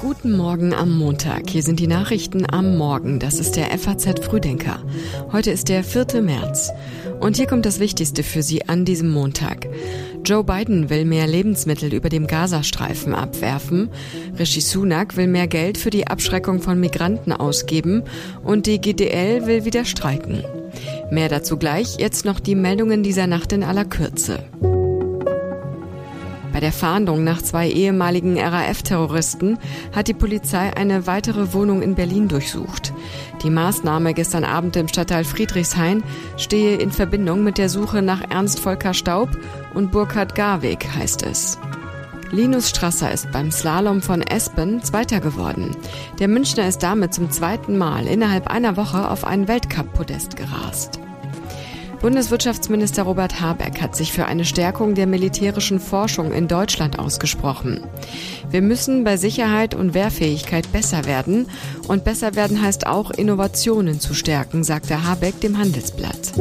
Guten Morgen am Montag. Hier sind die Nachrichten am Morgen. Das ist der FAZ Frühdenker. Heute ist der 4. März. Und hier kommt das Wichtigste für Sie an diesem Montag. Joe Biden will mehr Lebensmittel über dem Gazastreifen abwerfen. Rishi Sunak will mehr Geld für die Abschreckung von Migranten ausgeben. Und die GDL will wieder streiken. Mehr dazu gleich. Jetzt noch die Meldungen dieser Nacht in aller Kürze. Bei der Fahndung nach zwei ehemaligen RAF-Terroristen hat die Polizei eine weitere Wohnung in Berlin durchsucht. Die Maßnahme gestern Abend im Stadtteil Friedrichshain stehe in Verbindung mit der Suche nach Ernst Volker Staub und Burkhard Garweg, heißt es. Linus Strasser ist beim Slalom von Espen Zweiter geworden. Der Münchner ist damit zum zweiten Mal innerhalb einer Woche auf ein Weltcup-Podest gerast. Bundeswirtschaftsminister Robert Habeck hat sich für eine Stärkung der militärischen Forschung in Deutschland ausgesprochen. Wir müssen bei Sicherheit und Wehrfähigkeit besser werden. Und besser werden heißt auch, Innovationen zu stärken, sagte Habeck dem Handelsblatt.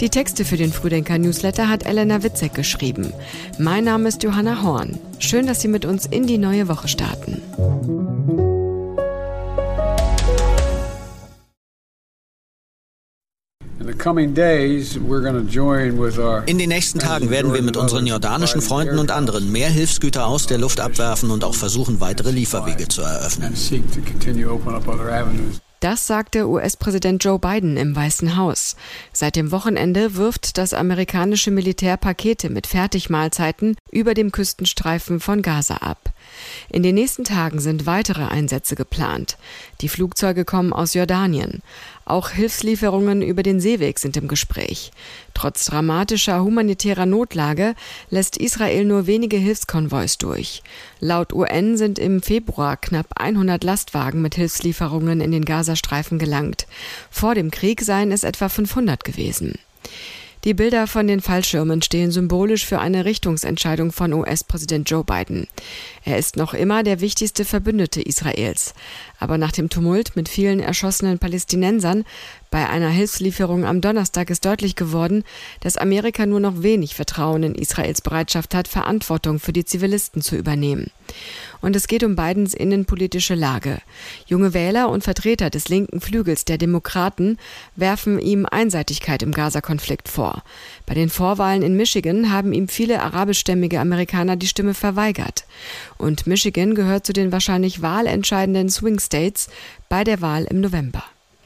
Die Texte für den Frühdenker-Newsletter hat Elena Witzek geschrieben. Mein Name ist Johanna Horn. Schön, dass Sie mit uns in die neue Woche starten. In den nächsten Tagen werden wir mit unseren jordanischen Freunden und anderen mehr Hilfsgüter aus der Luft abwerfen und auch versuchen, weitere Lieferwege zu eröffnen. Das sagte US-Präsident Joe Biden im Weißen Haus. Seit dem Wochenende wirft das amerikanische Militär Pakete mit Fertigmahlzeiten über dem Küstenstreifen von Gaza ab. In den nächsten Tagen sind weitere Einsätze geplant. Die Flugzeuge kommen aus Jordanien. Auch Hilfslieferungen über den Seeweg sind im Gespräch. Trotz dramatischer humanitärer Notlage lässt Israel nur wenige Hilfskonvois durch. Laut UN sind im Februar knapp 100 Lastwagen mit Hilfslieferungen in den Gazastreifen gelangt. Vor dem Krieg seien es etwa 500 gewesen. Die Bilder von den Fallschirmen stehen symbolisch für eine Richtungsentscheidung von US-Präsident Joe Biden. Er ist noch immer der wichtigste Verbündete Israels. Aber nach dem Tumult mit vielen erschossenen Palästinensern bei einer Hilfslieferung am Donnerstag ist deutlich geworden, dass Amerika nur noch wenig Vertrauen in Israels Bereitschaft hat, Verantwortung für die Zivilisten zu übernehmen. Und es geht um Bidens innenpolitische Lage. Junge Wähler und Vertreter des linken Flügels der Demokraten werfen ihm Einseitigkeit im Gaza-Konflikt vor. Bei den Vorwahlen in Michigan haben ihm viele arabischstämmige Amerikaner die Stimme verweigert. Und Michigan gehört zu den wahrscheinlich wahlentscheidenden Swing States bei der Wahl im November.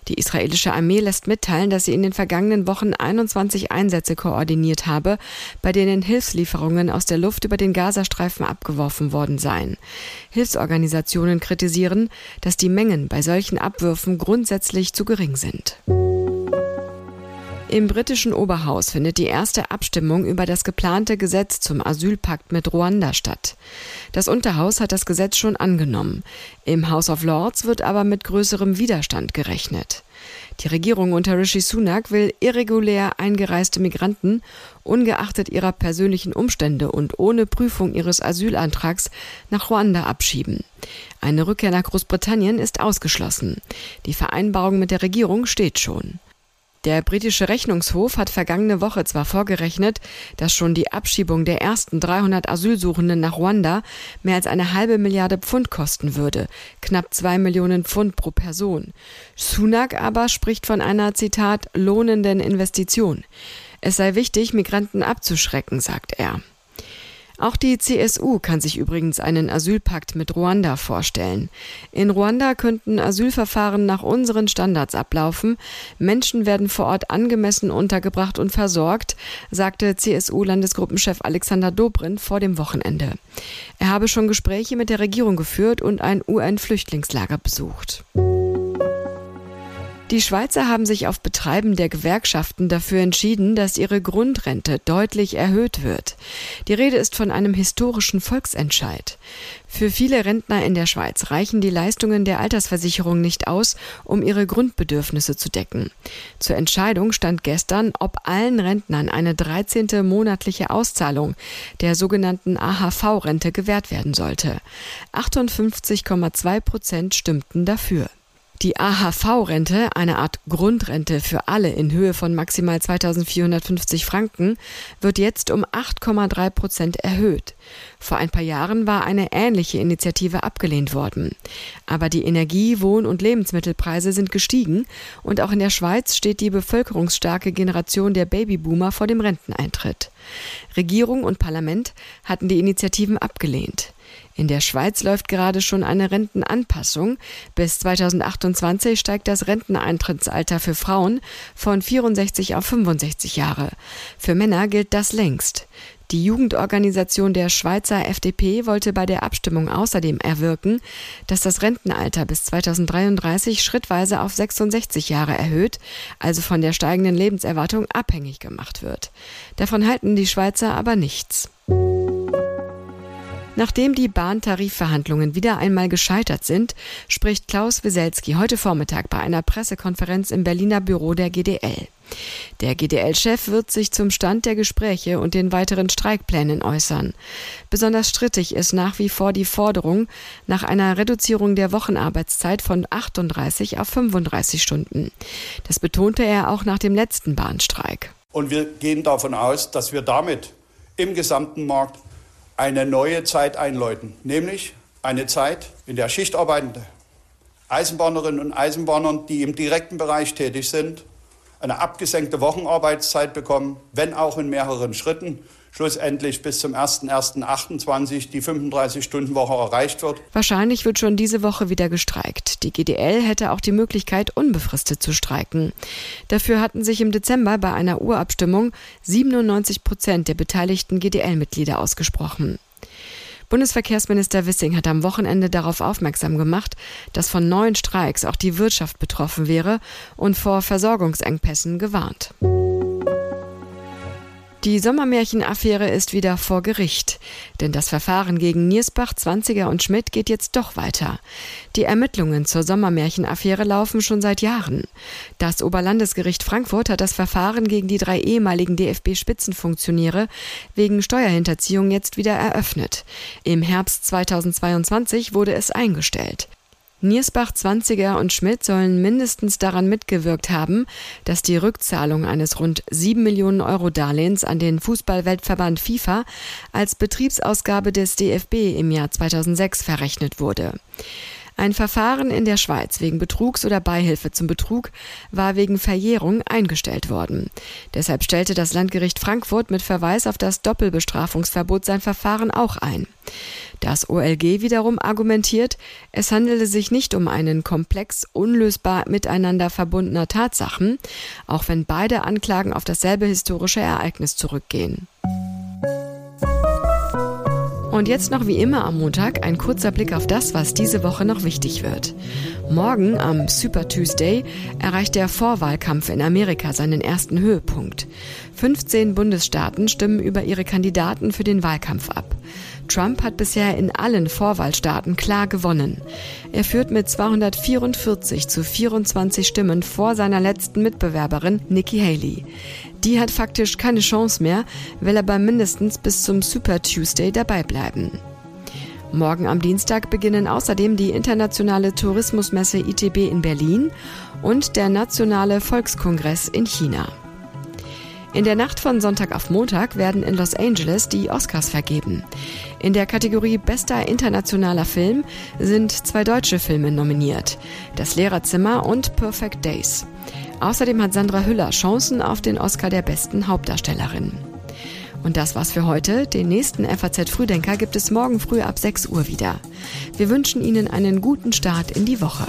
Die israelische Armee lässt mitteilen, dass sie in den vergangenen Wochen 21 Einsätze koordiniert habe, bei denen Hilfslieferungen aus der Luft über den Gazastreifen abgeworfen worden seien. Hilfsorganisationen kritisieren, dass die Mengen bei solchen Abwürfen grundsätzlich zu gering sind. Im britischen Oberhaus findet die erste Abstimmung über das geplante Gesetz zum Asylpakt mit Ruanda statt. Das Unterhaus hat das Gesetz schon angenommen. Im House of Lords wird aber mit größerem Widerstand gerechnet. Die Regierung unter Rishi Sunak will irregulär eingereiste Migranten ungeachtet ihrer persönlichen Umstände und ohne Prüfung ihres Asylantrags nach Ruanda abschieben. Eine Rückkehr nach Großbritannien ist ausgeschlossen. Die Vereinbarung mit der Regierung steht schon. Der britische Rechnungshof hat vergangene Woche zwar vorgerechnet, dass schon die Abschiebung der ersten 300 Asylsuchenden nach Ruanda mehr als eine halbe Milliarde Pfund kosten würde, knapp zwei Millionen Pfund pro Person. Sunak aber spricht von einer, Zitat, lohnenden Investition. Es sei wichtig, Migranten abzuschrecken, sagt er. Auch die CSU kann sich übrigens einen Asylpakt mit Ruanda vorstellen. In Ruanda könnten Asylverfahren nach unseren Standards ablaufen. Menschen werden vor Ort angemessen untergebracht und versorgt, sagte CSU-Landesgruppenchef Alexander Dobrindt vor dem Wochenende. Er habe schon Gespräche mit der Regierung geführt und ein UN-Flüchtlingslager besucht. Die Schweizer haben sich auf Betreiben der Gewerkschaften dafür entschieden, dass ihre Grundrente deutlich erhöht wird. Die Rede ist von einem historischen Volksentscheid. Für viele Rentner in der Schweiz reichen die Leistungen der Altersversicherung nicht aus, um ihre Grundbedürfnisse zu decken. Zur Entscheidung stand gestern, ob allen Rentnern eine 13. monatliche Auszahlung der sogenannten AHV-Rente gewährt werden sollte. 58,2 Prozent stimmten dafür. Die AHV-Rente, eine Art Grundrente für alle in Höhe von maximal 2450 Franken, wird jetzt um 8,3 Prozent erhöht. Vor ein paar Jahren war eine ähnliche Initiative abgelehnt worden. Aber die Energie-, Wohn- und Lebensmittelpreise sind gestiegen und auch in der Schweiz steht die bevölkerungsstarke Generation der Babyboomer vor dem Renteneintritt. Regierung und Parlament hatten die Initiativen abgelehnt. In der Schweiz läuft gerade schon eine Rentenanpassung. Bis 2028 steigt das Renteneintrittsalter für Frauen von 64 auf 65 Jahre. Für Männer gilt das längst. Die Jugendorganisation der Schweizer FDP wollte bei der Abstimmung außerdem erwirken, dass das Rentenalter bis 2033 schrittweise auf 66 Jahre erhöht, also von der steigenden Lebenserwartung abhängig gemacht wird. Davon halten die Schweizer aber nichts. Nachdem die Bahntarifverhandlungen wieder einmal gescheitert sind, spricht Klaus Wieselski heute Vormittag bei einer Pressekonferenz im Berliner Büro der GDL. Der GDL-Chef wird sich zum Stand der Gespräche und den weiteren Streikplänen äußern. Besonders strittig ist nach wie vor die Forderung nach einer Reduzierung der Wochenarbeitszeit von 38 auf 35 Stunden. Das betonte er auch nach dem letzten Bahnstreik. Und wir gehen davon aus, dass wir damit im gesamten Markt eine neue Zeit einläuten, nämlich eine Zeit, in der Schichtarbeitende Eisenbahnerinnen und Eisenbahner, die im direkten Bereich tätig sind, eine abgesenkte Wochenarbeitszeit bekommen, wenn auch in mehreren Schritten schlussendlich bis zum 01.01.28 die 35-Stunden-Woche erreicht wird. Wahrscheinlich wird schon diese Woche wieder gestreikt. Die GDL hätte auch die Möglichkeit, unbefristet zu streiken. Dafür hatten sich im Dezember bei einer Urabstimmung 97 Prozent der beteiligten GDL-Mitglieder ausgesprochen. Bundesverkehrsminister Wissing hat am Wochenende darauf aufmerksam gemacht, dass von neuen Streiks auch die Wirtschaft betroffen wäre und vor Versorgungsengpässen gewarnt. Die Sommermärchen-Affäre ist wieder vor Gericht, denn das Verfahren gegen Niersbach, Zwanziger und Schmidt geht jetzt doch weiter. Die Ermittlungen zur Sommermärchen-Affäre laufen schon seit Jahren. Das Oberlandesgericht Frankfurt hat das Verfahren gegen die drei ehemaligen DFB-Spitzenfunktionäre wegen Steuerhinterziehung jetzt wieder eröffnet. Im Herbst 2022 wurde es eingestellt. Niersbach, Zwanziger und Schmidt sollen mindestens daran mitgewirkt haben, dass die Rückzahlung eines rund sieben Millionen Euro Darlehens an den Fußballweltverband FIFA als Betriebsausgabe des DFB im Jahr 2006 verrechnet wurde. Ein Verfahren in der Schweiz wegen Betrugs oder Beihilfe zum Betrug war wegen Verjährung eingestellt worden. Deshalb stellte das Landgericht Frankfurt mit Verweis auf das Doppelbestrafungsverbot sein Verfahren auch ein. Das OLG wiederum argumentiert, es handele sich nicht um einen Komplex unlösbar miteinander verbundener Tatsachen, auch wenn beide Anklagen auf dasselbe historische Ereignis zurückgehen. Und jetzt noch wie immer am Montag ein kurzer Blick auf das, was diese Woche noch wichtig wird. Morgen am Super Tuesday erreicht der Vorwahlkampf in Amerika seinen ersten Höhepunkt. 15 Bundesstaaten stimmen über ihre Kandidaten für den Wahlkampf ab. Trump hat bisher in allen Vorwahlstaaten klar gewonnen. Er führt mit 244 zu 24 Stimmen vor seiner letzten Mitbewerberin Nikki Haley. Die hat faktisch keine Chance mehr, will aber mindestens bis zum Super Tuesday dabei bleiben. Morgen am Dienstag beginnen außerdem die internationale Tourismusmesse ITB in Berlin und der nationale Volkskongress in China. In der Nacht von Sonntag auf Montag werden in Los Angeles die Oscars vergeben. In der Kategorie Bester internationaler Film sind zwei deutsche Filme nominiert. Das Lehrerzimmer und Perfect Days. Außerdem hat Sandra Hüller Chancen auf den Oscar der besten Hauptdarstellerin. Und das war's für heute. Den nächsten FAZ Frühdenker gibt es morgen früh ab 6 Uhr wieder. Wir wünschen Ihnen einen guten Start in die Woche.